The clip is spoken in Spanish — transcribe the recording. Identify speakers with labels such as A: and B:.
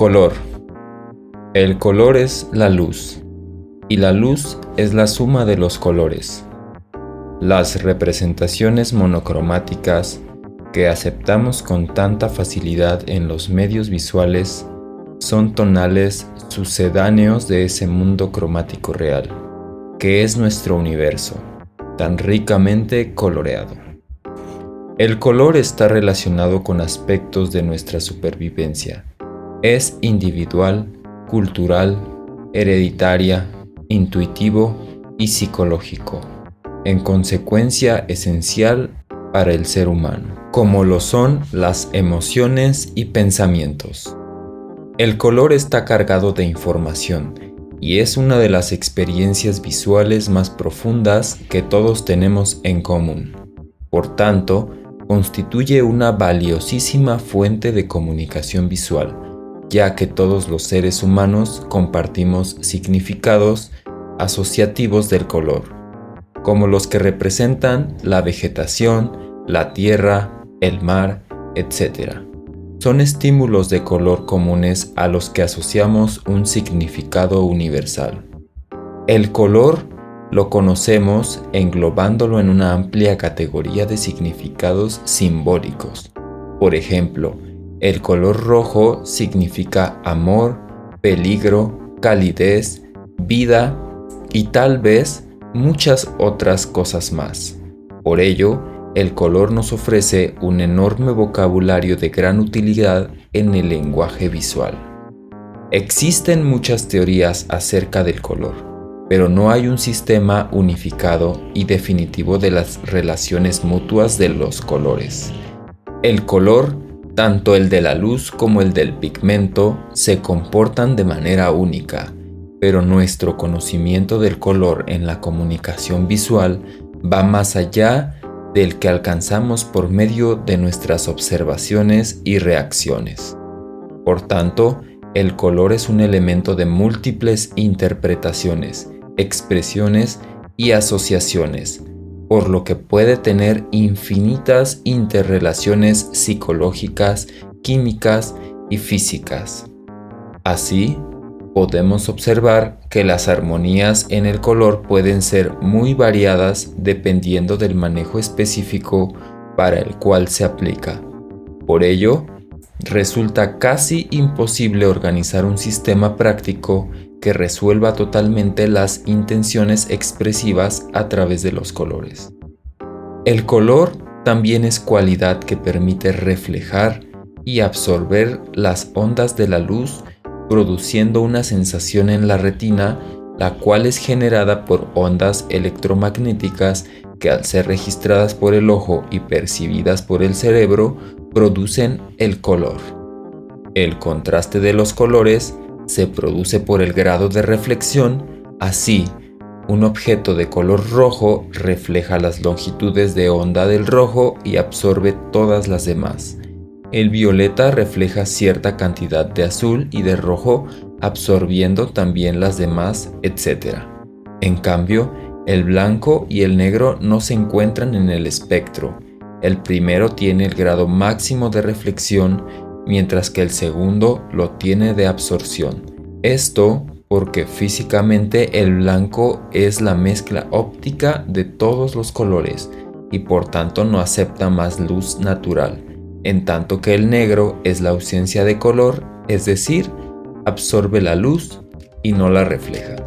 A: Color. El color es la luz, y la luz es la suma de los colores. Las representaciones monocromáticas que aceptamos con tanta facilidad en los medios visuales son tonales sucedáneos de ese mundo cromático real, que es nuestro universo, tan ricamente coloreado. El color está relacionado con aspectos de nuestra supervivencia. Es individual, cultural, hereditaria, intuitivo y psicológico. En consecuencia esencial para el ser humano, como lo son las emociones y pensamientos. El color está cargado de información y es una de las experiencias visuales más profundas que todos tenemos en común. Por tanto, constituye una valiosísima fuente de comunicación visual, ya que todos los seres humanos compartimos significados asociativos del color, como los que representan la vegetación, la tierra, el mar, etc son estímulos de color comunes a los que asociamos un significado universal. El color lo conocemos englobándolo en una amplia categoría de significados simbólicos. Por ejemplo, el color rojo significa amor, peligro, calidez, vida y tal vez muchas otras cosas más. Por ello, el color nos ofrece un enorme vocabulario de gran utilidad en el lenguaje visual. Existen muchas teorías acerca del color, pero no hay un sistema unificado y definitivo de las relaciones mutuas de los colores. El color, tanto el de la luz como el del pigmento, se comportan de manera única, pero nuestro conocimiento del color en la comunicación visual va más allá del que alcanzamos por medio de nuestras observaciones y reacciones. Por tanto, el color es un elemento de múltiples interpretaciones, expresiones y asociaciones, por lo que puede tener infinitas interrelaciones psicológicas, químicas y físicas. Así, podemos observar que las armonías en el color pueden ser muy variadas dependiendo del manejo específico para el cual se aplica. Por ello, resulta casi imposible organizar un sistema práctico que resuelva totalmente las intenciones expresivas a través de los colores. El color también es cualidad que permite reflejar y absorber las ondas de la luz produciendo una sensación en la retina, la cual es generada por ondas electromagnéticas que al ser registradas por el ojo y percibidas por el cerebro, producen el color. El contraste de los colores se produce por el grado de reflexión, así, un objeto de color rojo refleja las longitudes de onda del rojo y absorbe todas las demás. El violeta refleja cierta cantidad de azul y de rojo, absorbiendo también las demás, etc. En cambio, el blanco y el negro no se encuentran en el espectro. El primero tiene el grado máximo de reflexión, mientras que el segundo lo tiene de absorción. Esto porque físicamente el blanco es la mezcla óptica de todos los colores y por tanto no acepta más luz natural en tanto que el negro es la ausencia de color, es decir, absorbe la luz y no la refleja.